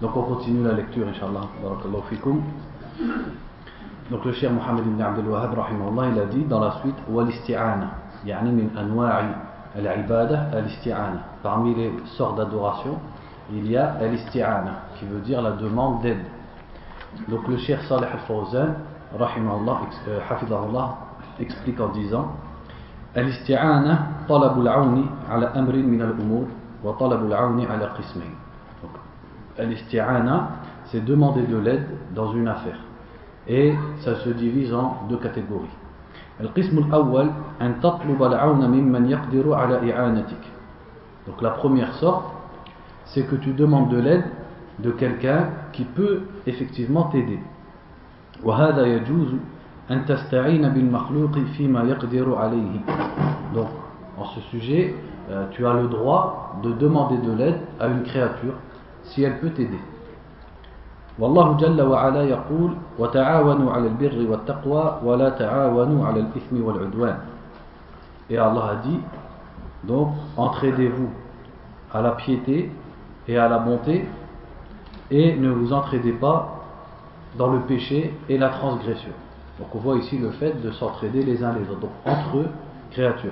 Donc on continue la lecture, Inch'Allah. Barakallahu fikum. Donc le cher Mohammed ibn Abdel Wahhab, il a dit dans la suite Wal-isti'ana, yani min anwa'i al-ibada al-isti'ana. Parmi les sortes d'adoration, il y a al-isti'ana, qui veut dire la demande d'aide. Donc le cher Salih al-Fawzan, rahimahullah, euh, explique en disant Al-isti'ana, talabul auni ala amrin min al-umur, wa talabul auni ala qismain. Al-isti'ana, c'est demander de l'aide dans une affaire. Et ça se divise en deux catégories. القسم الأول أن تطلب العون ممن يقدر على إعانتك. Donc la première sorte, c'est que tu demandes de l'aide de quelqu'un qui peut effectivement t'aider. وهذا يجوز أن تستعين بالمخلوق فيما يقدر عليه. Donc en ce sujet, euh, tu as le droit de demander de l'aide à une créature si elle peut t'aider. والله جل وعلا يقول وتعاونوا على البر والتقوى ولا تعاونوا على الإثم والعدوان Et Allah a dit donc entraidez-vous à la piété et à la bonté et ne vous entraidez pas dans le péché et la transgression. Donc on voit ici le fait de s'entraider les uns les autres, donc entre eux, créatures.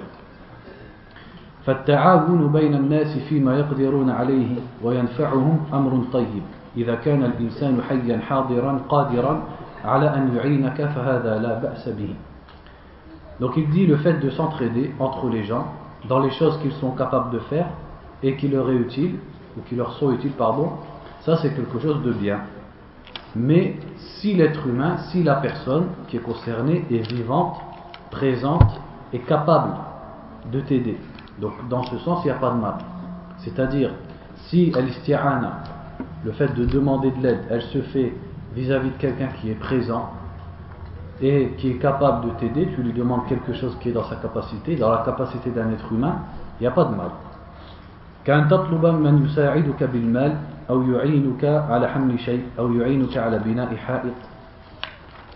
فالتعاون بين الناس فيما يقدرون عليه وينفعهم أمر طيب إذا كان الإنسان حيا حاضرا قادرا على أن يعينك فهذا لا بأس به Donc il dit le fait de s'entraider entre les gens dans les choses qu'ils sont capables de faire et qui leur est utile ou qui leur sont utiles pardon, ça c'est quelque chose de bien. Mais si l'être humain, si la personne qui est concernée est vivante, présente et capable de t'aider. Donc dans ce sens, il n'y a pas de mal. C'est-à-dire, si al-isti'ana, le fait de demander de l'aide, elle se fait vis-à-vis de quelqu'un qui est présent et qui est capable de t'aider, tu lui demandes quelque chose qui est dans sa capacité, dans la capacité d'un être humain, il n'y a pas de mal. كأن تطلب من يساعدك بالمال أو يعينك على حمل شيء أو يعينك على بناء حائط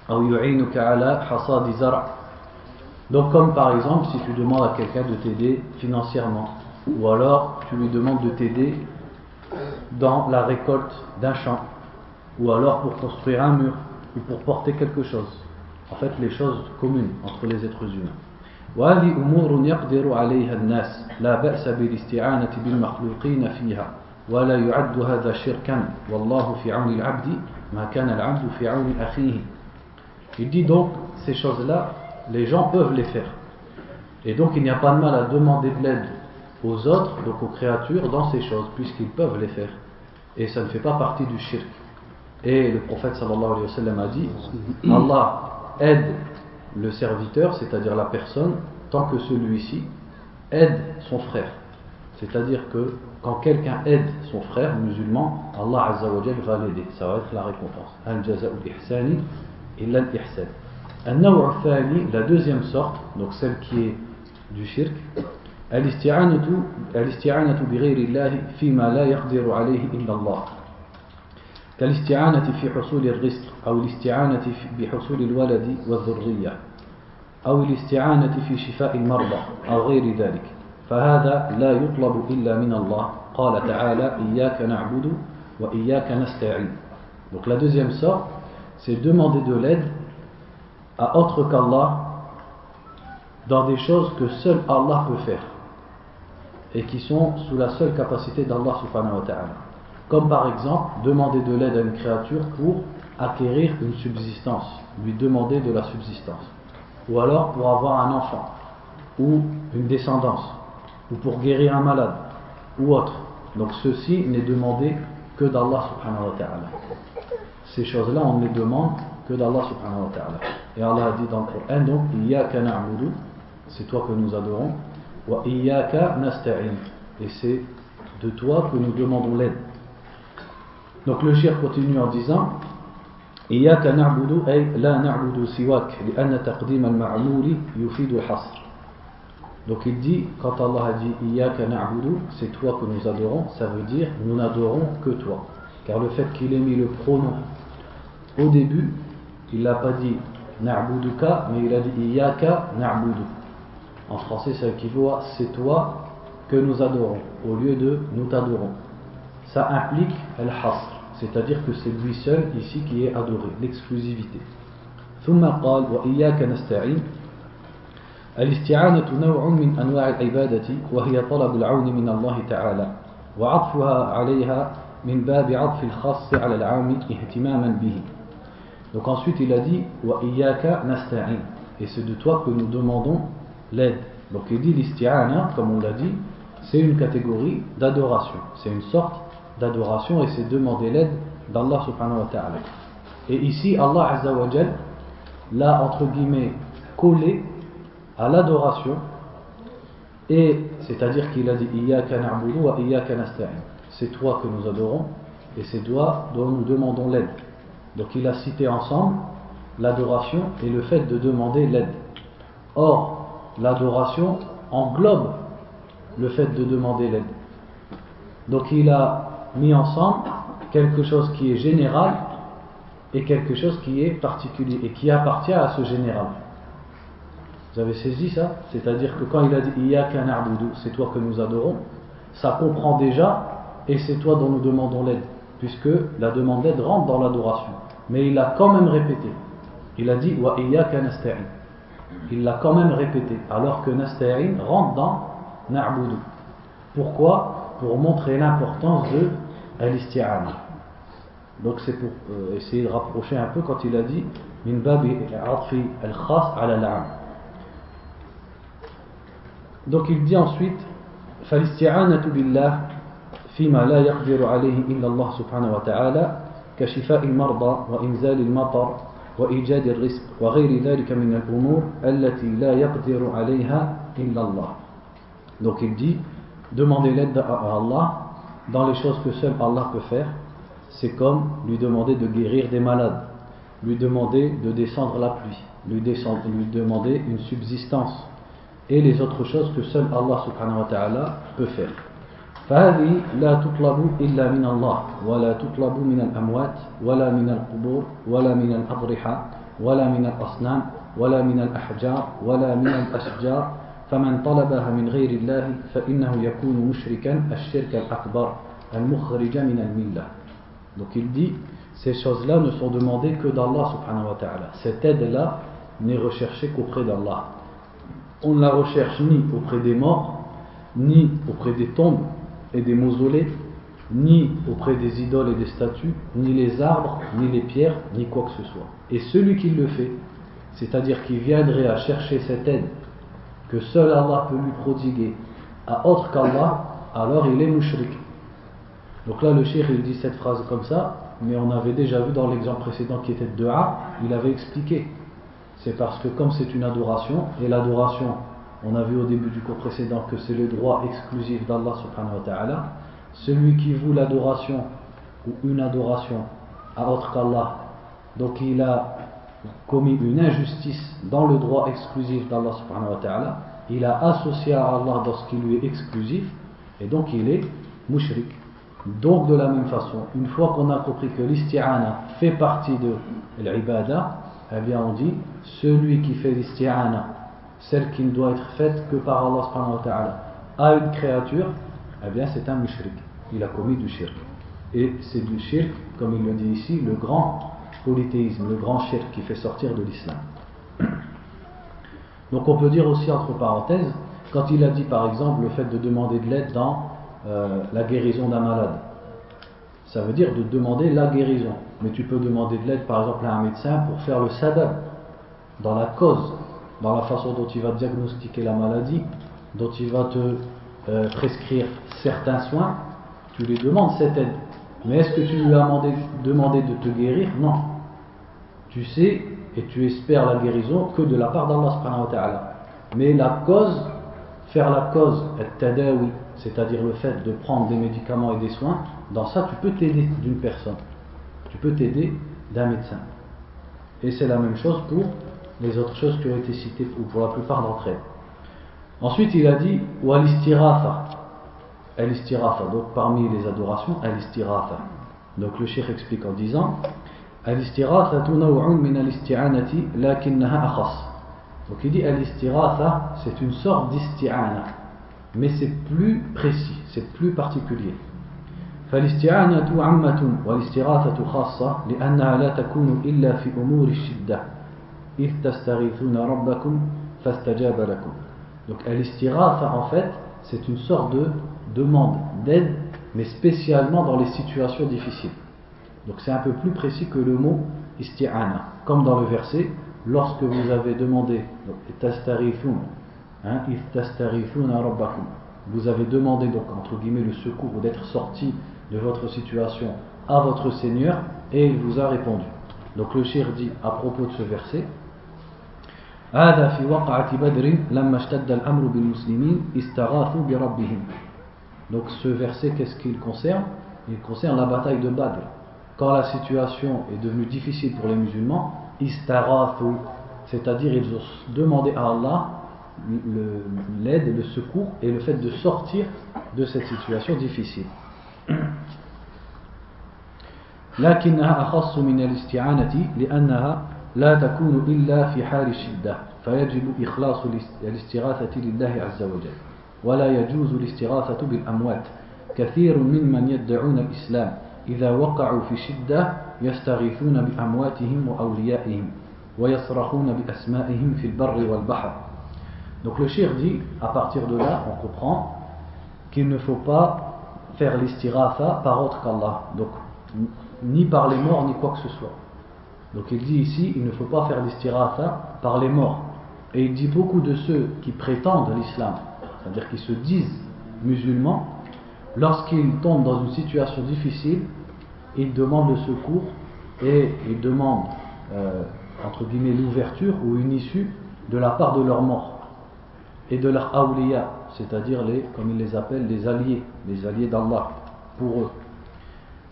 أو يعينك على حصاد زرع Donc comme par exemple si tu demandes à quelqu'un de t'aider financièrement ou alors tu lui demandes de t'aider dans la récolte d'un champ, ou alors pour construire un mur, ou pour porter quelque chose. En fait, les choses communes entre les êtres humains. وهذه أمور يقدر عليها الناس لا بأس بالاستعانة بالمخلوقين فيها ولا يعد هذا شركا والله في عون العبد ما كان العبد في عون أخيه Il dit donc, ces choses-là, les gens peuvent les faire. Et donc il n'y a pas de mal à demander de l'aide aux autres, donc aux créatures, dans ces choses, puisqu'ils peuvent les faire. Et ça ne fait pas partie du shirk. Et le prophète sallallahu alayhi wa sallam a dit Allah aide le serviteur, c'est-à-dire la personne, tant que celui-ci aide son frère. C'est-à-dire que quand quelqu'un aide son frère musulman, Allah Azza va l'aider. Ça va être la récompense. Al-jaza'u al-ihsan. La deuxième sorte, donc celle qui est du shirk, الاستعانة الاستعانة بغير الله فيما لا يقدر عليه إلا الله كالاستعانة في حصول الرزق أو الاستعانة بحصول الولد والذرية أو الاستعانة في شفاء المرضى أو غير ذلك فهذا لا يطلب إلا من الله قال تعالى إياك نعبد وإياك نستعين Donc la deuxième sorte, c'est demander de l'aide à autre qu'Allah dans des choses que seul Allah peut faire. et qui sont sous la seule capacité d'Allah subhanahu wa ta'ala. Comme par exemple demander de l'aide à une créature pour acquérir une subsistance, lui demander de la subsistance. Ou alors pour avoir un enfant, ou une descendance, ou pour guérir un malade, ou autre. Donc ceci n'est demandé que d'Allah subhanahu wa ta'ala. Ces choses-là, on ne les demande que d'Allah subhanahu wa ta'ala. Et Allah a dit dans le Coran, donc, c'est toi que nous adorons, et c'est de toi que nous demandons l'aide. Donc le shir continue en disant إياك نعبد أي لا نعبد سواك لأن تقديم المعمول يفيد الحصر Donc il dit, quand Allah a dit Iyaka na'budu, c'est toi que nous adorons, ça veut dire nous n'adorons que toi. Car le fait qu'il ait mis le pronom au début, il n'a pas dit na'buduka, mais il a dit Iyaka na'budu. En français, ça équivaut à c'est toi que nous adorons, au lieu de nous t'adorons. ça implique al-hasr, c'est-à-dire que c'est lui seul ici qui est adoré, l'exclusivité. ثم قال وإياك نستعين الاستعانة نوع من أنواع العبادة وهي طلب العون من الله تعالى وعطفها عليها من باب عطف الخاص على العام اهتماما به donc ensuite il a dit Wa nasta'in. Et c'est de toi que nous demandons l'aide. Donc il dit l'isti'ana, comme on l'a dit, c'est une catégorie d'adoration. C'est une sorte d'adoration et c'est demander l'aide d'Allah subhanahu wa ta'ala. Et ici, Allah azza wa l'a entre guillemets collé à l'adoration et c'est-à-dire qu'il a dit Iyaka na'budu wa Iyaka nasta'in. C'est toi que nous adorons et c'est toi dont nous demandons l'aide. Donc il a cité ensemble l'adoration et le fait de demander l'aide. Or, l'adoration englobe le fait de demander l'aide. Donc il a mis ensemble quelque chose qui est général et quelque chose qui est particulier et qui appartient à ce général. Vous avez saisi ça? C'est-à-dire que quand il a dit na'budu, c'est toi que nous adorons, ça comprend déjà et c'est toi dont nous demandons l'aide, puisque la demande d'aide rentre dans l'adoration. Mais il l'a quand même répété. Il a dit Wa Iyaka nasta'in. Il l'a quand même répété, alors que nasta'in rentre dans na'budu. Pourquoi Pour montrer l'importance de al Donc c'est pour euh, essayer de rapprocher un peu quand il a dit Min babi al-khas ala al Donc il dit ensuite فالاستعانة بالله فيما لا يقدر عليه إلا الله سبحانه وتعالى كشفاء المرضى وإنزال المطر وإيجاد الرزق وغير ذلك من الأمور التي لا يقدر عليها إلا الله Donc il dit, demander l'aide à Allah dans les choses que seul Allah peut faire, c'est comme lui demander de guérir des malades, lui demander de descendre la pluie, lui, descendre, lui demander une subsistance et les autres choses que seul Allah subhanahu wa ta'ala peut faire. فهذه لا تطلب إلا من الله ولا تطلب من الأموات ولا من القبور ولا من الأضرحة ولا من الأصنام ولا من الأحجار ولا من الأشجار. فمن طلبها من غير الله فإنه يكون مشركا الشرك الأكبر المخرج من الملة. Donc il dit ces choses-là ne sont demandées que d'Allah subhanahu wa ta'ala. Cette aide-là n'est recherchée qu'auprès d'Allah. On ne la recherche ni auprès des morts ni auprès des tombes et des mausolées ni auprès des idoles et des statues ni les arbres ni les pierres ni quoi que ce soit et celui qui le fait c'est-à-dire qui viendrait à chercher cette aide que seul Allah peut lui prodiguer à autre qu'Allah, alors il est mushrik. Donc là, le shir dit cette phrase comme ça, mais on avait déjà vu dans l'exemple précédent qui était de A, il avait expliqué. C'est parce que comme c'est une adoration, et l'adoration, on a vu au début du cours précédent que c'est le droit exclusif d'Allah celui qui voue l'adoration ou une adoration à autre qu'Allah, donc il a commis une injustice dans le droit exclusif d'Allah il a associé à Allah dans ce qui lui est exclusif, et donc il est mushrik. Donc de la même façon, une fois qu'on a compris que l'isti'ana fait partie de l'ibada, eh bien on dit, celui qui fait l'isti'ana, celle qui ne doit être faite que par Allah subhanahu wa ta'ala, à une créature, eh bien c'est un mushrik. Il a commis du shirk. Et c'est du shirk, comme il le dit ici, le grand polythéisme, le grand shirk qui fait sortir de l'islam. Donc on peut dire aussi entre parenthèses, quand il a dit par exemple le fait de demander de l'aide dans euh, la guérison d'un malade, ça veut dire de demander la guérison. Mais tu peux demander de l'aide par exemple à un médecin pour faire le sabab, dans la cause, dans la façon dont il va diagnostiquer la maladie, dont il va te euh, prescrire certains soins, tu lui demandes cette aide. Mais est-ce que tu lui as demandé de te guérir? Non tu sais et tu espères la guérison que de la part d'Allah. Mais la cause, faire la cause, c'est-à-dire le fait de prendre des médicaments et des soins, dans ça tu peux t'aider d'une personne. Tu peux t'aider d'un médecin. Et c'est la même chose pour les autres choses qui ont été citées pour, pour la plupart d'entre elles. Ensuite il a dit Wal-istirafa. Al-istirafa, donc parmi les adorations, al-istirafa. Donc le cheikh explique en disant الاستغاثة نوع من الاستعانة لكنها أخص donc il dit al-istiratha c'est une sorte d'isti'ana mais c'est plus précis c'est plus particulier فالاستعانة عامة والاستغاثة خاصة لأنها لا تكون إلا في أمور الشدة donc l'istighatha en fait c'est une sorte de demande d'aide mais spécialement dans les situations difficiles. Donc c'est un peu plus précis que le mot isti'ana. Comme dans le verset, lorsque vous avez demandé, hein, vous avez demandé donc entre guillemets le secours ou d'être sorti de votre situation à votre Seigneur et il vous a répondu. Donc le shir dit à propos de ce verset donc ce verset qu'est-ce qu'il concerne Il concerne la bataille de Badr quand la situation est devenue difficile pour les musulmans c'est-à-dire ils ont demandé à Allah l'aide, le, le secours et le fait de sortir de cette situation difficile لكنها أخص من الاستعانة لأنها لا تكون إلا في حال الشدة فيجب إخلاص الاستغاثة لله عز وجل ولا يجوز الاستغاثة بالأموات كثير ممن يدعون الإسلام إذا وقعوا في شدة يستغيثون بأمواتهم وأوليائهم ويصرخون بأسمائهم في البر والبحر Donc le shir dit, à partir de là, on comprend qu'il ne faut pas faire l'istiratha par autre qu'Allah. Donc, ni par les morts, ni quoi que ce soit. Donc il dit ici, il ne faut pas faire l'istiratha par les morts. Et il dit beaucoup de ceux qui prétendent l'islam, c'est-à-dire qui se disent musulmans, lorsqu'ils tombent dans une situation difficile, ils demandent le secours et ils demandent, euh, entre guillemets, l'ouverture ou une issue de la part de leurs morts et de leurs awliya, c'est-à-dire les, comme ils les appellent, les alliés, les alliés d'Allah pour eux.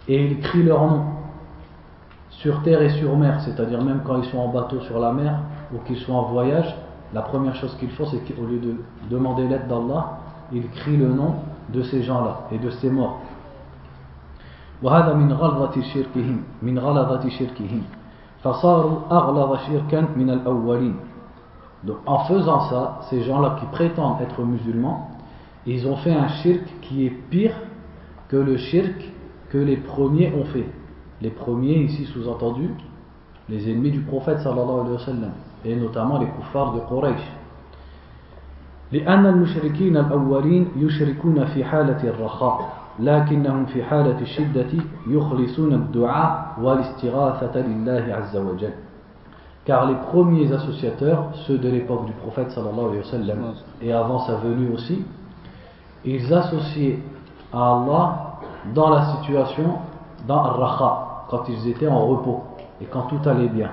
Et ils crient leur nom sur terre et sur mer, c'est-à-dire même quand ils sont en bateau sur la mer ou qu'ils sont en voyage, la première chose qu'ils font, c'est qu'au lieu de demander l'aide d'Allah, ils crient le nom de ces gens-là et de ces morts. Donc en faisant ça, ces gens-là qui prétendent être musulmans, ils ont fait un shirk qui est pire que le shirk que les premiers ont fait Les premiers, ici sous-entendu, les ennemis du prophète sallallahu alayhi wa sallam, et notamment les kuffars de Quraysh. لأن المشركين الأولين يشركون في حالة الرخاء لكنهم في حالة الشدة يخلصون الدعاء والاستغاثة لله عز وجل car les premiers associateurs, ceux de l'époque du prophète sallallahu alayhi wa sallam, et avant sa venue aussi, ils associaient à Allah dans la situation, dans Ar-Raha, quand ils étaient en repos et quand tout allait bien.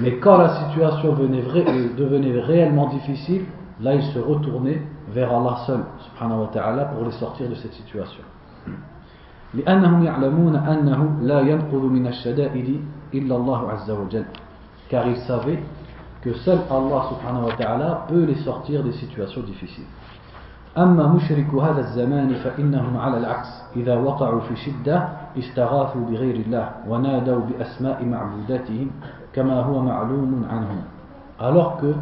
Mais quand la situation devenait réellement difficile, là ils se retournaient vers Allah seul, subhanahu wa ta'ala, pour les sortir de cette situation. car ils savaient que seul Allah subhanahu wa ta'ala peut les sortir des situations difficiles أما مشرك هذا الزمان فإنهم على العكس إذا وقعوا في شدة استغاثوا بغير الله ونادوا بأسماء معبوداتهم كما هو معلوم عنهم alors que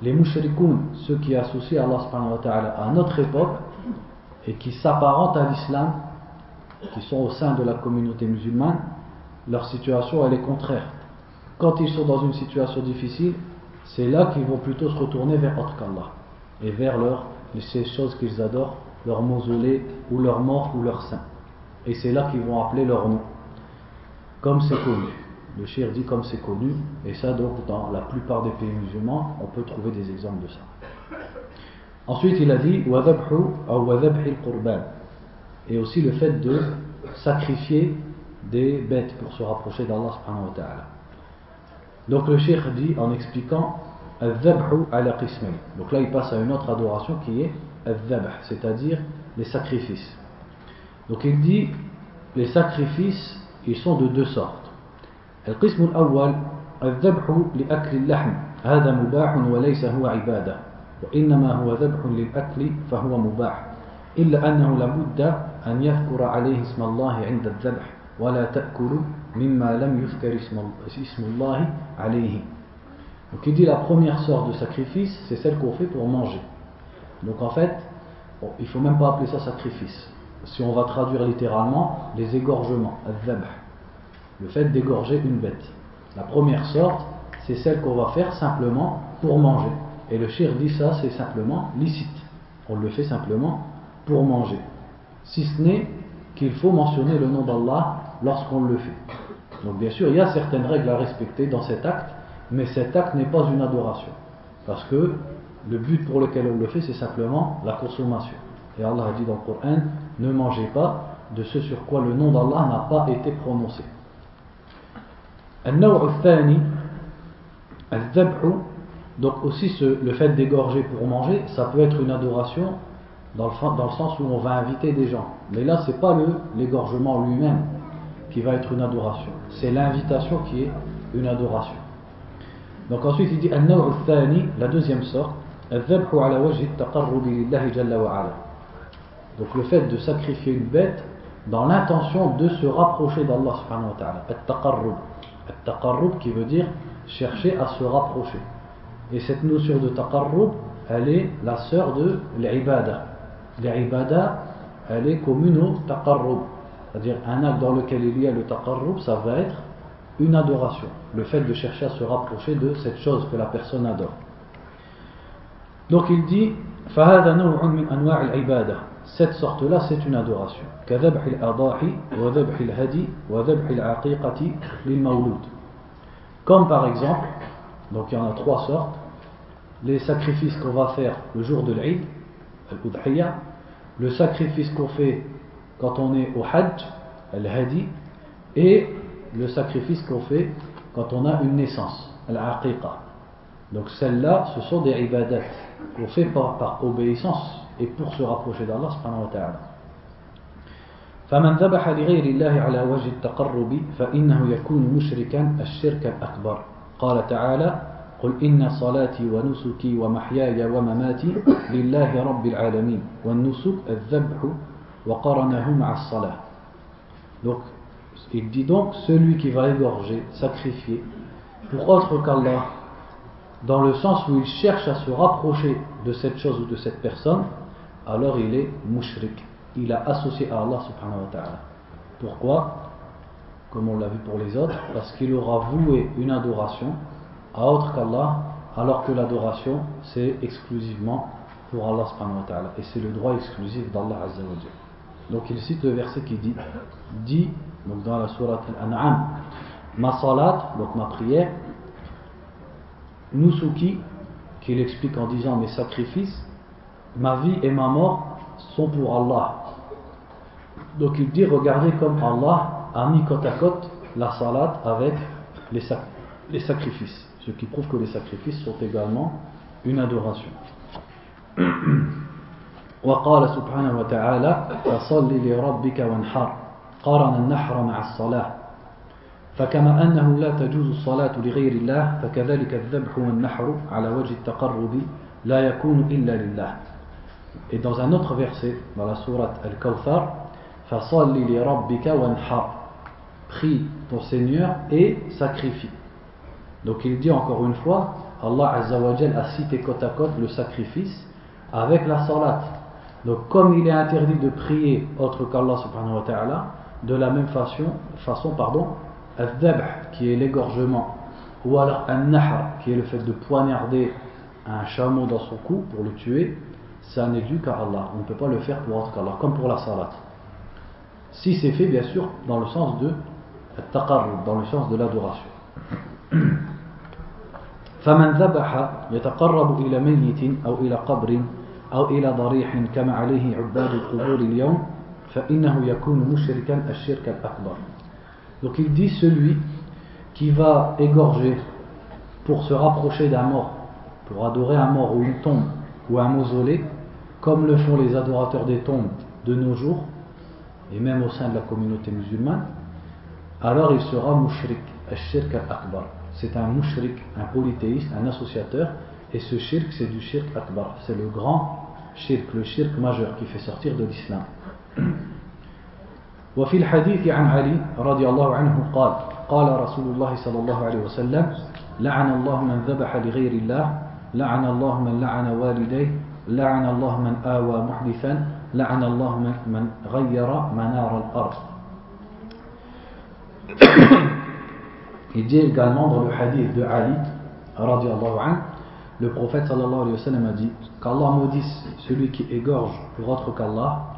les mushrikoun, ceux qui associent Allah subhanahu wa ta'ala à notre époque et qui s'apparentent à l'islam, qui sont au sein de la communauté musulmane, leur situation elle est contraire quand ils sont dans une situation difficile, c'est là qu'ils vont plutôt se retourner vers autre qu'Allah et vers leur, ces choses qu'ils adorent, leur mausolée ou leur mort ou leur saint. Et c'est là qu'ils vont appeler leur nom, comme c'est connu. Le shir dit comme c'est connu, et ça donc dans la plupart des pays musulmans, on peut trouver des exemples de ça. Ensuite il a dit et aussi le fait de sacrifier des bêtes pour se rapprocher d'Allah. Donc le cheikh dit en expliquant Donc là il passe à une autre adoration qui est c'est-à-dire les sacrifices. Donc il dit les sacrifices ils sont de deux sortes. القسم الأول الذبح لأكل اللحم. هذا مباح وليس هو عبادة. وإنما هو ذبح للأكل فهو مباح. إلا أنه لابد أن يذكر عليه اسم الله عند الذبح ولا تأكل مما لم يذكر اسم الله عليه. Donc il dit la première sorte de sacrifice c'est celle qu'on fait pour manger donc en fait il faut même pas appeler ça sacrifice si on va traduire littéralement, les égorgements, le fait d'égorger une bête. La première sorte, c'est celle qu'on va faire simplement pour manger. Et le shir dit ça, c'est simplement licite. On le fait simplement pour manger. Si ce n'est qu'il faut mentionner le nom d'Allah lorsqu'on le fait. Donc bien sûr, il y a certaines règles à respecter dans cet acte, mais cet acte n'est pas une adoration. Parce que le but pour lequel on le fait, c'est simplement la consommation. Et Allah dit dans le Coran, ne mangez pas de ce sur quoi le nom d'Allah n'a pas été prononcé. Donc aussi le fait d'égorger pour manger, ça peut être une adoration dans le, sens où on va inviter des gens. Mais là, c'est pas l'égorgement lui-même qui va être une adoration. C'est l'invitation qui est une adoration. Donc ensuite il dit la deuxième sorte donc le fait de sacrifier une bête dans l'intention de se rapprocher d'Allah subhanahu wa ta'ala. Qui veut dire chercher à se rapprocher. Et cette notion de taqarrub elle est la sœur de l'ibada. L'ibada elle est commune au taqarrub. C'est-à-dire un acte dans lequel il y a le taqarrub ça va être une adoration. Le fait de chercher à se rapprocher de cette chose que la personne adore. Donc il dit cette sorte-là c'est une adoration. comme par exemple donc il y en a trois sortes. Les sacrifices qu'on va faire le jour de l'Eid le sacrifice qu'on fait quand on est au Hajj al-Hadi. Et le sacrifice qu'on fait quand on a une naissance al-Aqiqa donc celles-là ce sont des ibadat qu'on fait par, par, obéissance et pour se rapprocher d'Allah subhanahu wa ta'ala فمن ذبح لغير الله على وجه التقرب فإنه يكون مشركا الشرك الأكبر قال تعالى قل إن صلاتي ونسكي ومحياي ومماتي لله رب العالمين والنسك الذبح وقرنه مع الصلاة donc il dit donc celui qui va égorger sacrifier pour autre qu'Allah dans le sens où il cherche à se rapprocher de cette chose ou de cette personne, alors il est mushrik. Il a associé à Allah subhanahu wa. Pourquoi? Comme on l'a vu pour les autres, parce qu'il aura voué une adoration à autre qu'Allah, alors que l'adoration c'est exclusivement pour Allah subhanahu. Et c'est le droit exclusif d'Allah Donc il cite le verset qui dit, dit donc dans la sourate Al-An'am, ma salat, donc ma prière, Nusuki, qu'il explique en disant mes sacrifices, ma vie et ma mort sont pour Allah. Donc il dit regardez comme Allah a mis côte à côte la salat avec les, les sacrifices, ce qui prouve que les sacrifices sont également une adoration. وقال سبحانه وتعالى فصل لربك وانحر قارن النحر مع الصلاة فكما أنه لا تجوز الصلاة لغير الله فكذلك الذبح والنحر على وجه التقرب لا يكون إلا لله Et dans un autre verset, dans la sourate Al-Kawthar, فَصَلِّ لِرَبِّكَ وَانْحَرْ Prie ton Seigneur et sacrifie. Donc il dit encore une fois, Allah Azza wa Jal a cité côte à côte le sacrifice avec la salat. Donc comme il est interdit de prier autre qu'Allah subhanahu wa ta'ala, de la même façon, façon pardon, al-dabh qui est l'égorgement ou alors un-nahr qui est le fait de poignarder un chameau dans son cou pour le tuer ça n'est dû qu'à Allah on ne peut pas le faire pour autre qu'Allah comme pour la salat si c'est fait bien sûr dans le sens de taqarrub dans le sens de l'adoration فمن ذبح يتقرب إلى ميت أو إلى قبر أو إلى ضريح كما عليه عباد القبور اليوم donc il dit celui qui va égorger pour se rapprocher d'un mort, pour adorer un mort ou une tombe ou un mausolée, comme le font les adorateurs des tombes de nos jours, et même au sein de la communauté musulmane, alors il sera mushrik, shirk al-akbar. C'est un mushrik, un polythéiste, un associateur, et ce shirk c'est du shirk akbar, c'est le grand shirk, le shirk majeur qui fait sortir de l'islam. وفي الحديث عن علي رضي الله عنه قال قال رسول الله صلى الله عليه وسلم لعن الله من ذبح لغير الله لعن الله من لعن والديه لعن الله من آوى محدثا لعن الله من غير منار الأرض. Il dit également dans le hadith de Ali, anhu, le prophète sallallahu alayhi wa sallam a dit qu'Allah maudisse celui qui égorge pour autre qu'Allah,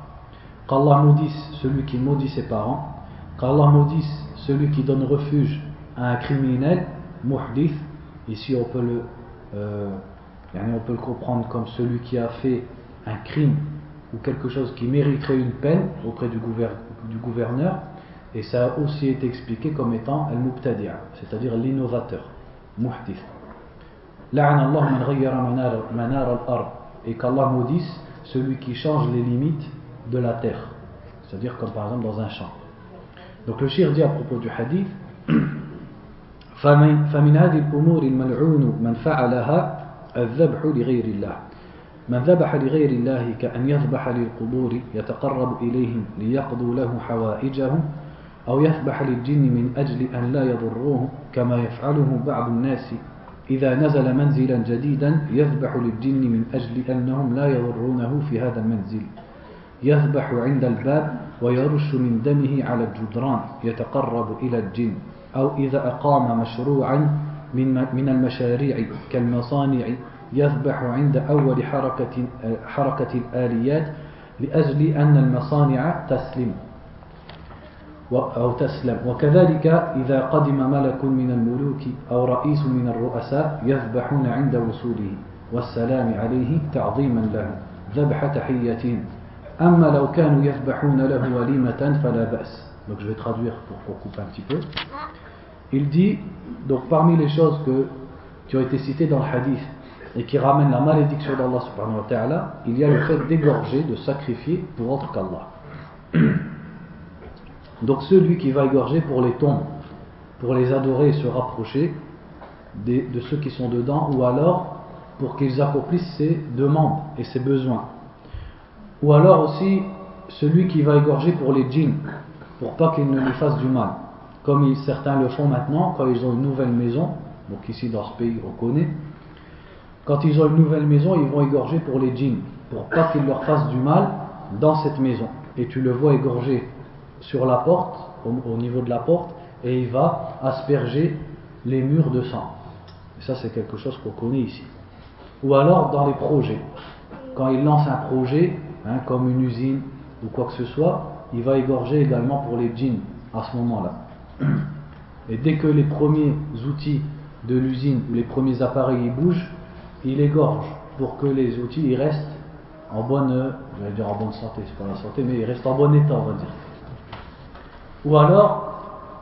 qu'Allah maudisse celui qui maudit ses parents, qu'Allah maudisse celui qui donne refuge à un criminel, muhdith, ici on peut le, euh, on peut le comprendre comme celui qui a fait un crime ou quelque chose qui mériterait une peine auprès du, gouverneur, et ça a aussi été expliqué comme étant al-mubtadi'a, c'est-à-dire l'innovateur, muhdith. Et qu'Allah maudisse celui qui change les limites de la terre, c'est-à-dire comme par exemple dans un champ. Donc le shir dit à propos du hadith فمن هذه الأمور الملعون من فعلها الذبح لغير الله من ذبح لغير الله كأن يذبح للقبور يتقرب إليهم ليقضوا له حوائجهم أو يذبح للجن من أجل أن لا يضروه كما يفعله بعض الناس إذا نزل منزلا جديدا يذبح للجن من أجل أنهم لا يضرونه في هذا المنزل يذبح عند الباب ويرش من دمه على الجدران يتقرب إلى الجن أو إذا أقام مشروعا من من المشاريع كالمصانع يذبح عند أول حركة حركة الآليات لأجل أن المصانع تسلم. أو تسلم. وكذلك إذا قدم ملك من الملوك أو رئيس من الرؤساء يذبحون عند وصوله والسلام عليه تعظيما له. ذبح تحية Donc je vais traduire pour qu'on un petit peu. Il dit donc parmi les choses qui ont été citées dans le hadith et qui ramènent la malédiction d'Allah subhanahu wa ta'ala, il y a le fait d'égorger, de sacrifier pour autre qu'Allah. Donc celui qui va égorger pour les tombes, pour les adorer et se rapprocher de ceux qui sont dedans, ou alors pour qu'ils accomplissent ses demandes et ses besoins. Ou alors aussi celui qui va égorger pour les djinns, pour pas qu'ils ne lui fassent du mal. Comme certains le font maintenant quand ils ont une nouvelle maison, donc ici dans ce pays on connaît, quand ils ont une nouvelle maison, ils vont égorger pour les djinns, pour pas qu'ils leur fassent du mal dans cette maison. Et tu le vois égorger sur la porte, au, niveau de la porte, et il va asperger les murs de sang. Et ça, c'est quelque chose qu'on connaît ici. Ou alors dans les projets. Quand il lance un projet, hein, comme une usine ou quoi que ce soit, il va égorger également pour les djinns à ce moment-là. Et dès que les premiers outils de l'usine ou les premiers appareils bougent, il égorge pour que les outils restent en bonne, je dire en bonne santé, c'est pas la santé, mais ils restent en bon état, on va dire. Ou alors,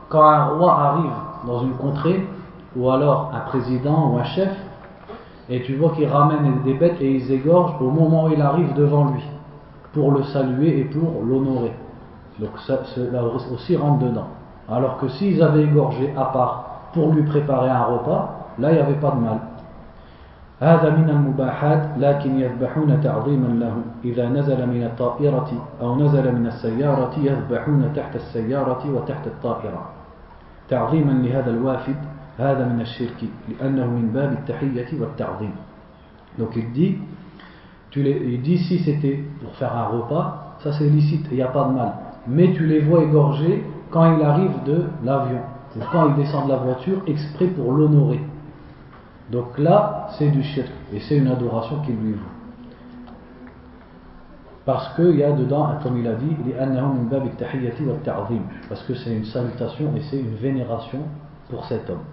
quand un roi arrive dans une contrée, ou alors un président ou un chef, et tu vois qu'il ramène des bêtes et ils égorgent au moment où il arrive devant lui, pour le saluer et pour l'honorer. Donc ça, cela aussi rentre dedans. Alors que s'ils avaient égorgé à part pour lui préparer un repas, là il n'y avait pas de mal. هذا من المباحات لكن يذبحون تعظيما له إذا نزل من الطائرة أو نزل من السيارة يذبحون تحت السيارة وتحت الطائرة تعظيما لهذا الوافد هذا من الشرك لأنه من باب التحية والتعظيم donc il dit tu les, il dit si c'était pour faire un repas ça c'est licite il n'y a pas de mal mais tu les vois égorger quand il arrive de l'avion ou quand il descend de la voiture exprès pour l'honorer Donc là, c'est du shirk et c'est une adoration qui lui vaut. Parce qu'il y a dedans, comme il a dit, parce que c'est une salutation et c'est une vénération pour cet homme.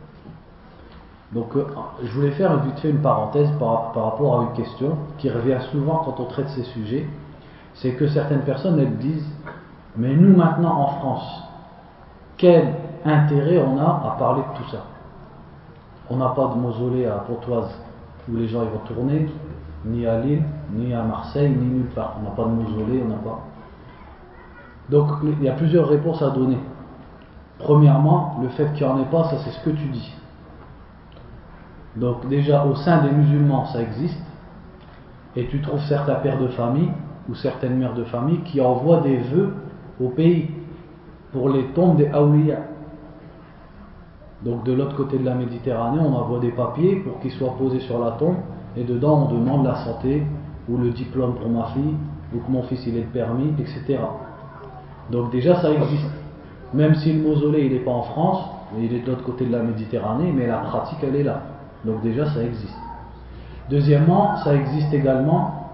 Donc euh, je voulais faire vite fait une parenthèse par, rapport à une question qui revient souvent quand on traite ces sujets. C'est que certaines personnes elles disent Mais nous maintenant en France, quel intérêt on a à parler de tout ça? On n'a pas de mausolée à Pontoise où les gens y vont tourner, ni à Lille, ni à Marseille, ni nulle part. On n'a pas de mausolée, on n'a pas. Donc il y a plusieurs réponses à donner. Premièrement, le fait qu'il n'y en ait pas, ça c'est ce que tu dis. Donc déjà au sein des musulmans, ça existe. Et tu trouves certains pères de famille ou certaines mères de famille qui envoient des vœux au pays pour les tombes des Aouliya. Donc de l'autre côté de la Méditerranée, on envoie des papiers pour qu'ils soient posés sur la tombe et dedans on demande la santé ou le diplôme pour ma fille ou que mon fils il est le permis, etc. Donc déjà ça existe. Même si le mausolée il n'est pas en France, il est de l'autre côté de la Méditerranée, mais la pratique elle est là. Donc déjà ça existe. Deuxièmement, ça existe également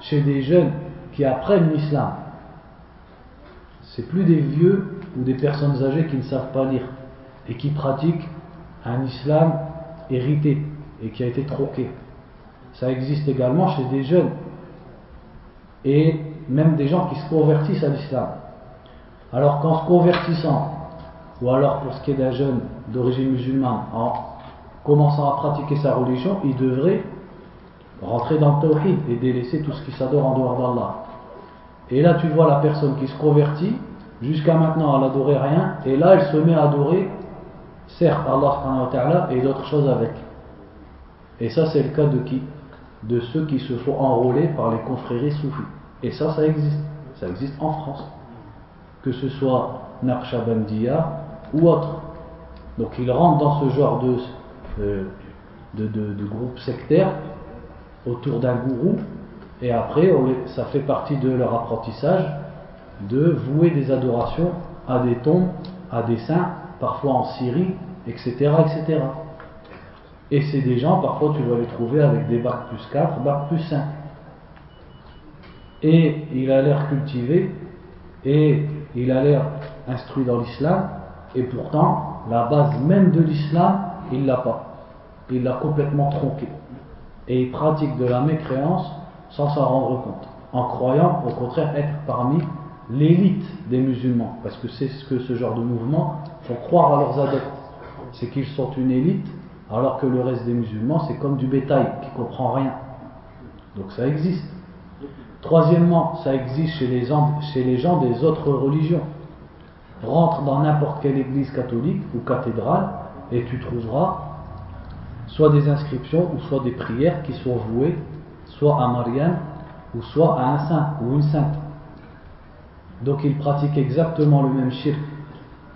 chez des jeunes qui apprennent l'islam. C'est plus des vieux ou des personnes âgées qui ne savent pas lire et qui pratiquent un islam hérité et qui a été troqué. Ça existe également chez des jeunes et même des gens qui se convertissent à l'islam. Alors qu'en se convertissant, ou alors pour ce qui est d'un jeune d'origine musulmane, en commençant à pratiquer sa religion, il devrait rentrer dans le tawhid et délaisser tout ce qui s'adore en dehors d'Allah. Et là, tu vois la personne qui se convertit, jusqu'à maintenant, elle n'adorait rien, et là, elle se met à adorer, certes, Allah et d'autres choses avec. Et ça, c'est le cas de qui? De ceux qui se font enrôler par les confréries soufis. Et ça, ça existe. Ça existe en France. Que ce soit Naqshbandiya ou autre. Donc ils rentrent dans ce genre de, euh, de, de, groupe sectaire autour d'un gourou et après ça fait partie de leur apprentissage de vouer des adorations à des tombes, à des saints, parfois en Syrie, etc. etc. Et c'est des gens, parfois tu vas les trouver avec des bacs plus 4, bacs plus 5 et il a l'air cultivé et il a l'air instruit dans l'islam et pourtant la base même de l'islam il l'a pas. Il l'a complètement tronqué. Et il pratique de la mécréance sans s'en rendre compte en croyant au contraire être parmi l'élite des musulmans. Parce que c'est ce que ce genre de mouvement font croire à leurs adeptes. C'est qu'ils sont une élite alors que le reste des musulmans c'est comme du bétail qui comprend rien. Donc ça existe. Troisièmement, ça existe chez les, gens, des autres religions. Rentre dans n'importe quelle église catholique ou cathédrale et tu trouveras soit des inscriptions ou soit des prières qui sont vouées soit à Marianne ou soit à un saint ou une sainte. Donc ils pratiquent exactement le même shirk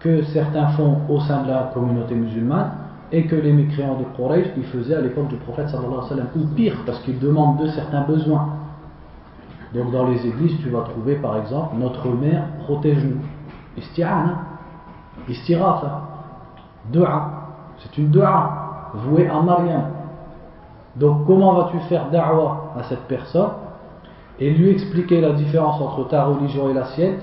que certains font au sein de la communauté musulmane et que les mécréants de Quraysh faisaient à l'époque du prophète sallallahu alayhi wa sallam ou pire parce qu'ils demandent de certains besoins donc dans les églises, tu vas trouver par exemple Notre Mère protège-nous. Isti'ana, istirafa, dua. C'est une dua vouée à Mariam. Donc comment vas-tu faire da'wa à cette personne et lui expliquer la différence entre ta religion et la sienne?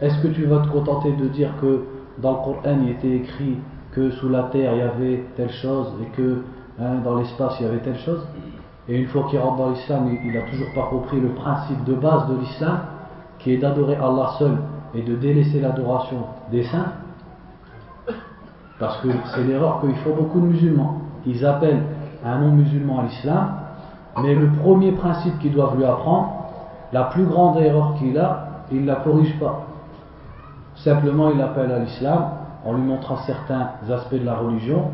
Est-ce que tu vas te contenter de dire que dans le Coran il était écrit que sous la terre il y avait telle chose et que hein, dans l'espace il y avait telle chose? Et une fois qu'il rentre dans l'islam, il n'a toujours pas compris le principe de base de l'islam, qui est d'adorer Allah seul et de délaisser l'adoration des saints. Parce que c'est l'erreur qu'ils font beaucoup de musulmans. Ils appellent un non-musulman à l'islam, mais le premier principe qu'ils doivent lui apprendre, la plus grande erreur qu'il a, il ne la corrige pas. Simplement, il appelle à l'islam en lui montrant certains aspects de la religion,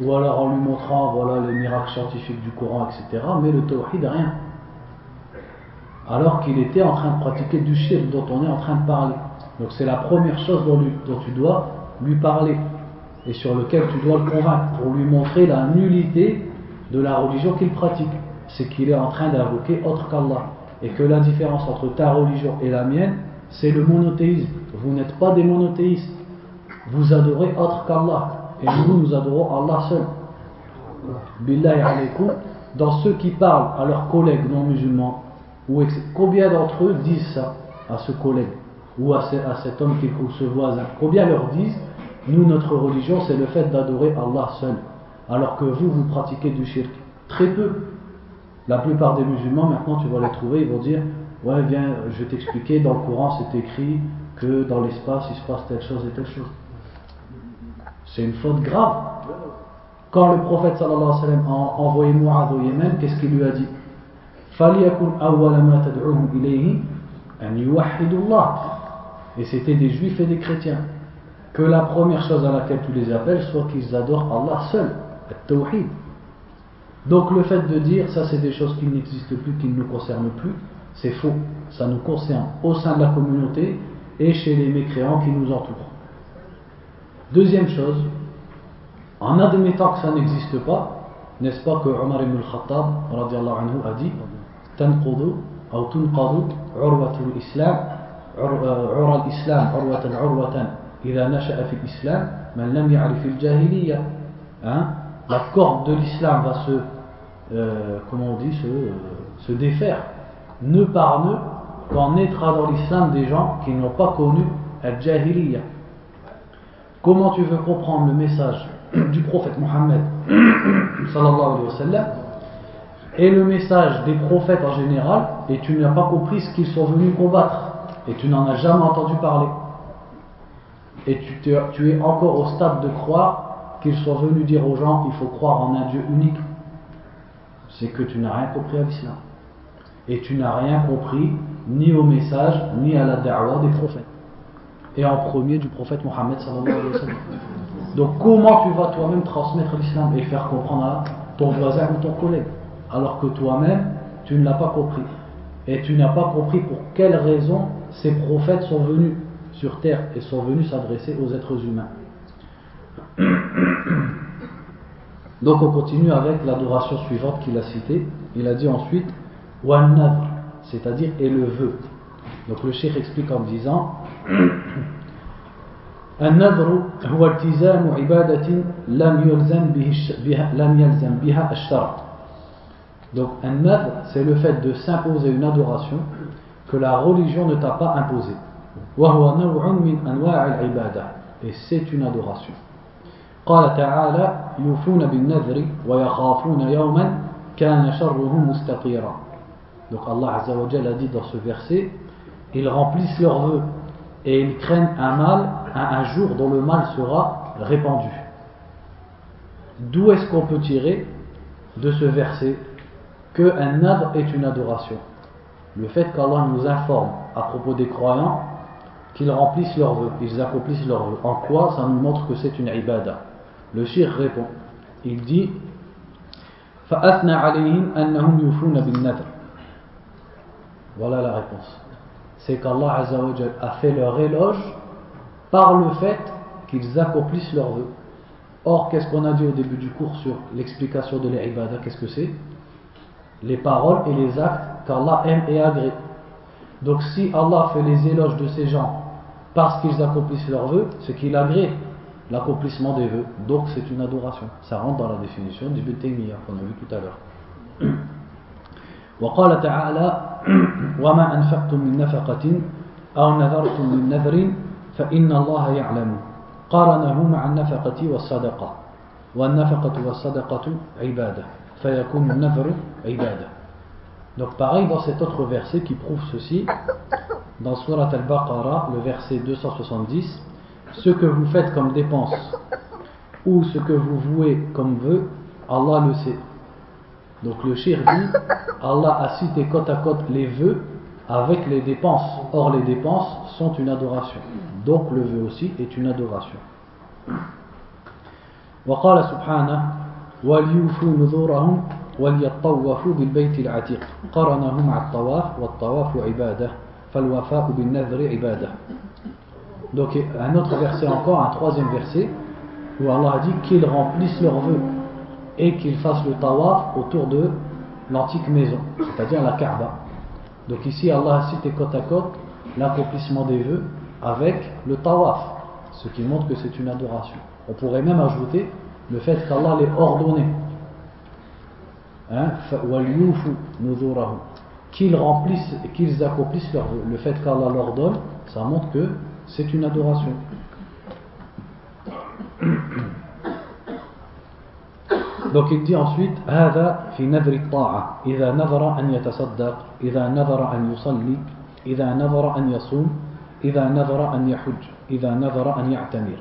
ou alors en lui montrant voilà, les miracles scientifiques du Coran, etc. Mais le tawhid, rien. Alors qu'il était en train de pratiquer du shirk dont on est en train de parler. Donc c'est la première chose dont, dont, tu dois lui parler et sur lequel tu dois le convaincre pour lui montrer la nullité de la religion qu'il pratique. C'est qu'il est en train d'invoquer autre qu'Allah. Et que la différence entre ta religion et la mienne, c'est le monothéisme. Vous n'êtes pas des monothéistes vous adorez autre qu'Allah. Et nous, nous adorons Allah seul. Billahi alaykum. Dans ceux qui parlent à leurs collègues non musulmans, combien d'entre eux disent ça à ce collègue ou à, cet homme qui, ou ce voisin Combien leur disent Nous, notre religion, c'est le fait d'adorer Allah seul. Alors que vous, vous pratiquez du shirk. Très peu. La plupart des musulmans, maintenant, tu vas les trouver, ils vont dire Ouais, viens, je vais t'expliquer, dans le Coran, c'est écrit que dans l'espace, il se passe telle chose et telle chose. C'est une faute grave. Quand le prophète sallallahu alayhi wa sallam a envoyé Mu'adh au Yémen, qu'est-ce qu'il lui a dit? Et c'était des juifs et des chrétiens que la première chose à laquelle tu les appelles soit qu'ils adorent Allah seul, le tawhid. Donc le fait de dire ça c'est des choses qui n'existent plus, qui ne nous concernent plus, c'est faux. Ça nous concerne au sein de la communauté et chez les mécréants qui nous entourent. Deuxième chose, en admettant que ça n'existe pas, n'est-ce pas que Omar ibn al-Khattab anhu, a dit Tanqudu ou tunqadu urwatul islam, urwa euh, al-islam, urwatan urwatan. إذا نشأ في الإسلام من لم يعرف الجاهلية hein? la corde de l'islam va se euh, comment on dit se, euh, se défaire nœud par nœud quand naîtra dans l'islam des gens qui n'ont pas connu al-jahiliya comment tu veux comprendre le message du prophète Mohammed sallallahu alayhi wa sallam et le message des prophètes en général et tu n'as pas compris ce qu'ils sont venus combattre et tu n'en as jamais entendu parler et tu, es encore au stade de croire qu'ils sont venus dire aux gens il faut croire en un Dieu unique. C'est que tu n'as rien compris à l'islam. Et tu n'as rien compris ni au message ni à la da'wah des prophètes. Et en premier du prophète Mohammed donc comment tu vas toi-même transmettre l'islam et faire comprendre à ton voisin ou ton collègue alors que toi-même tu ne l'as pas compris? Et tu n'as pas compris pour quelle raison ces prophètes sont venus? sur terre et sont venus s'adresser aux êtres humains. Donc on continue avec l'adoration suivante qu'il a citée. Il a dit ensuite Wan c'est-à-dire et le vœu. Donc le cheikh explique en disant النذر هو التزام عبادة لم يلزم بها لم يلزم بها الشرع donc un nadr, c'est le fait de s'imposer une adoration que la religion ne t'a pas imposée. Et c'est une adoration. قال تعالى يوفون بالنذر ويخافون يوما كان شره مستطيرا Donc Allah Azza wa a dit dans ce verset ils remplissent leurs vœux et ils craignent un mal, un, un jour dont le mal sera répandu. D'où est-ce qu'on peut tirer de ce verset qu'un nadr est une adoration. Le fait qu'Allah nous informe à propos des croyants qu'ils remplissent leurs vœux, ils accomplissent leurs vœux. En quoi ça nous montre que c'est une ibada? Le shir répond, il dit Voilà la réponse. C'est qu'Allah a fait leur éloge par le fait qu'ils accomplissent leurs vœux. Or, qu'est-ce qu'on a dit au début du cours sur l'explication de l'ibada? Qu'est-ce que c'est? Les paroles et les actes qu'Allah aime et agrée. Donc si Allah fait les éloges de ces gens parce qu'ils accomplissent leurs vœux, c'est qu'il agrée l'accomplissement des vœux. Donc c'est une adoration. Ça rentre dans la définition du Taymiyyah qu'on a vu tout à l'heure. وقال تعالى وما أنفقتم من نفقة أو نذرتم من نذر فإن الله يعلم قارنه مع النفقة والصدقة والنفقة والصدقة عبادة donc pareil dans cet autre verset qui prouve ceci, dans Surat al-Baqarah, le verset 270, ce que vous faites comme dépense ou ce que vous vouez comme vœu, Allah le sait. Donc le shir dit, Allah a cité côte à côte les vœux avec les dépenses. Or les dépenses sont une adoration. Donc le vœu aussi est une adoration. وقال سبحانه وليوفوا نذورهم وليطوفوا بالبيت العتيق قرنه مع الطواف والطواف عبادة فالوفاء بالنذر عبادة donc un autre verset encore, un troisième verset, où Allah a dit qu'ils remplissent leurs vœux et qu'ils fassent le tawaf autour de l'antique maison, c'est-à-dire la Kaaba. Donc ici Allah a cité côte à côte l'accomplissement des vœux avec le tawaf, ce qui montre que c'est une adoration. On pourrait même ajouter le fait qu'Allah les ordonné hein, qu'ils remplissent qu'ils accomplissent leur le fait qu'Allah leur donne ça montre que c'est une adoration donc il dit ensuite هذا في نذر الطاعة إذا نذر أن يتصدق إذا نذر أن يصلي إذا نذر أن يصوم إذا نذر أن يحج إذا نذر أن يعتمر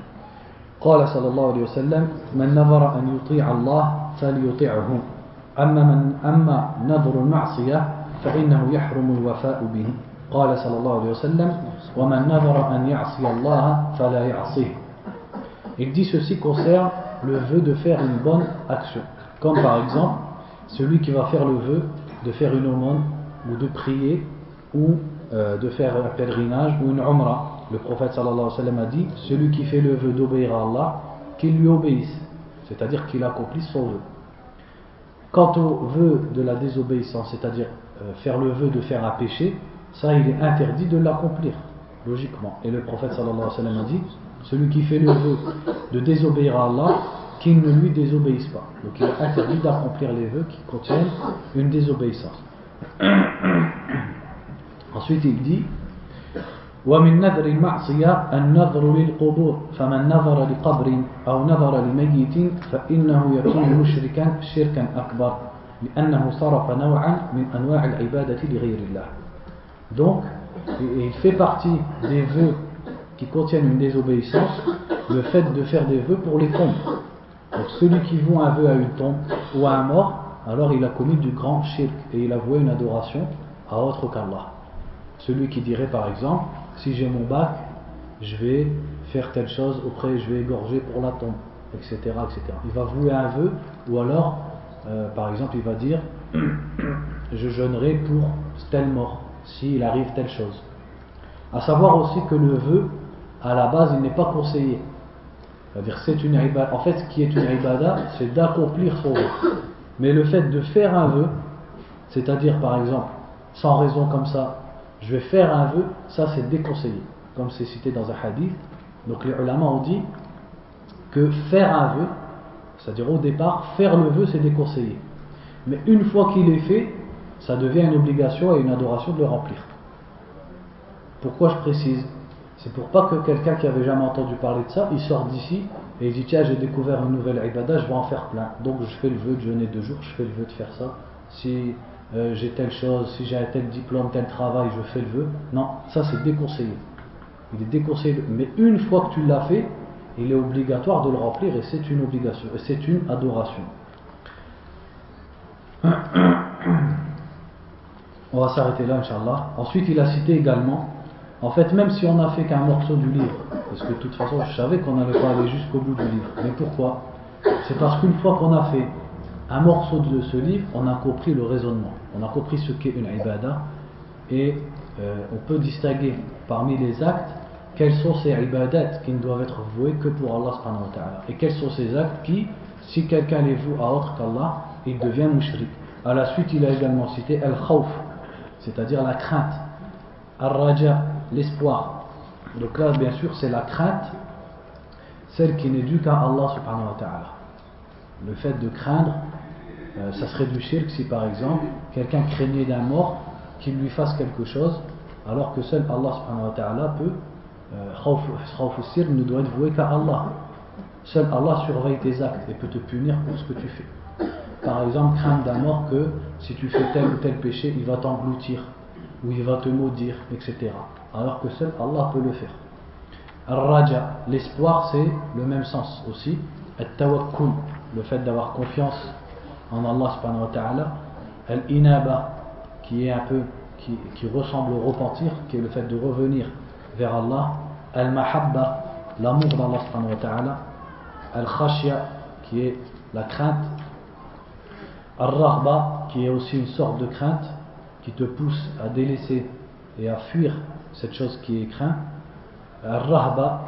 قال صلى الله عليه وسلم من نظر أن يطيع الله فليطيعه أما, من أما نظر المعصية فإنه يحرم الوفاء به قال صلى الله عليه وسلم ومن نظر أن يعصي الله فلا يعصيه Il dit ceci concerne le vœu de faire une bonne action. Comme par exemple, celui qui va faire le vœu de faire une aumône ou de prier ou euh, de faire un pèlerinage ou une umrah. le prophète sallallahu alayhi wa sallam a dit celui qui fait le vœu d'obéir à Allah qu'il lui obéisse c'est-à-dire qu'il accomplisse son vœu quant au vœu de la désobéissance c'est-à-dire euh, faire le vœu de faire un péché, ça il est interdit de l'accomplir, logiquement. Et le prophète sallallahu alayhi wa sallam a dit celui qui fait le vœu de désobéir à Allah, qu'il ne lui désobéisse pas. Donc il est interdit d'accomplir les vœux qui contiennent une désobéissance. Ensuite il dit ومن نذر المعصية النذر للقبور فمن نذر لقبر أو نذر لميت فإنه يكون مشركا شركا أكبر لأنه صرف نوعا من أنواع العبادة لغير الله Donc, il fait partie des vœux qui contiennent une désobéissance, le fait de faire des vœux pour les tombes. Donc celui qui voue un vœu à une tombe ou à un mort, alors il a commis du grand shirk et il a voué une adoration à autre qu'Allah. Celui qui dirait par exemple, si j'ai mon bac, je vais faire telle chose auprès, je vais égorger pour la tombe, etc. etc. Il va vouer un vœu, ou alors, euh, par exemple, il va dire, je jeûnerai pour telle mort, s'il arrive telle chose. À savoir aussi que le vœu, à la base, il n'est pas conseillé. C'est une En fait, ce qui est une ibada, c'est d'accomplir son vœu. Mais le fait de faire un vœu, c'est-à-dire, par exemple, sans raison comme ça, je vais faire un vœu, ça c'est déconseillé, comme c'est cité dans un hadith. Donc les ulama ont dit que faire un vœu, c'est-à-dire au départ, faire le vœu c'est déconseillé. Mais une fois qu'il est fait, ça devient une obligation et une adoration de le remplir. Pourquoi je précise? C'est pour pas que quelqu'un qui avait jamais entendu parler de ça, il sort d'ici et il dit tiens j'ai découvert une nouvelle ibadah, je vais en faire plein. Donc je fais le vœu de jeûner deux jours, je fais le vœu de faire ça. Si euh, j'ai telle chose, si j'ai tel diplôme, tel travail, je fais le vœu. Non, ça c'est déconseillé. Il est déconseillé. Mais une fois que tu l'as fait, il est obligatoire de le remplir et c'est une obligation, c'est une adoration. On va s'arrêter là, Inch'Allah. Ensuite, il a cité également, en fait, même si on n'a fait qu'un morceau du livre, parce que de toute façon, je savais qu'on n'allait pas aller jusqu'au bout du livre. Mais pourquoi? C'est parce qu'une fois qu'on a fait un morceau de ce livre, on a compris le raisonnement, on a compris ce qu'est une ibada et euh, on peut distinguer parmi les actes quels sont ces ibadats qui ne doivent être voués que pour Allah subhanahu wa ta'ala et quels sont ces actes qui, si quelqu'un les voue à autre qu'Allah, il devient mushrik. À la suite, il a également cité al-khawf, c'est-à-dire la crainte, al-raja, l'espoir. Donc là, bien sûr, c'est la crainte, celle qui n'est due qu'à Allah subhanahu wa ta'ala. Le fait de craindre euh, ça serait du shirk si par exemple quelqu'un craignait d'un mort qu'il lui fasse quelque chose alors que seul Allah subhanahu wa ta'ala peut euh, ne doit être voué qu'à Allah. Seul Allah surveille tes actes et peut te punir pour ce que tu fais. Par exemple craindre d'un mort que si tu fais tel ou tel péché il va t'engloutir ou il va te maudire etc alors que seul Allah peut le faire. Al-Raja, l'espoir c'est le même sens aussi. Al-Tawakkul, le fait d'avoir confiance en Allah subhanahu wa ta'ala, al-inaba, qui est un peu, qui, qui, ressemble au repentir, qui est le fait de revenir vers Allah, al-mahabba, l'amour d'Allah subhanahu wa ta'ala, al-khashya, qui est la crainte, al-rahba, qui est aussi une sorte de crainte, qui te pousse à délaisser et à fuir cette chose qui est crainte, al-rahba,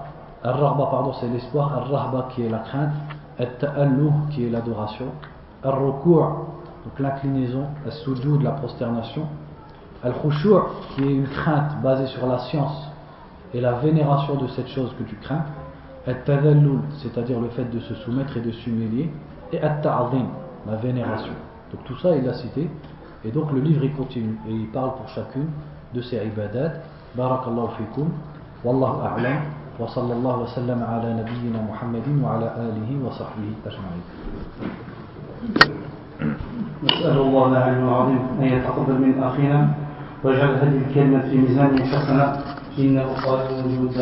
al-rahba, pardon, c'est l'espoir, al-rahba, qui est la crainte, al-ta'alluh, qui est l'adoration, al-ruku' donc l'inclinaison, al-sujud, la prosternation, al-khushu' qui est une crainte basée sur la science et la vénération de cette chose que tu crains, al-tadallul, c'est-à-dire le fait de se soumettre et de s'humilier, et al-ta'zim, la vénération. Donc tout ça il l'a cité, et donc le livre il continue, et il parle pour chacune de ces ibadat. Barakallahu fikum, wallahu a'lam. وصلى الله وسلم على نبينا محمد وعلى آله وصحبه أجمعين نسأل الله العلي العظيم أن يتقبل من أخينا ويجعل هذه الكلمة في ميزان حسنة إنه قال وجود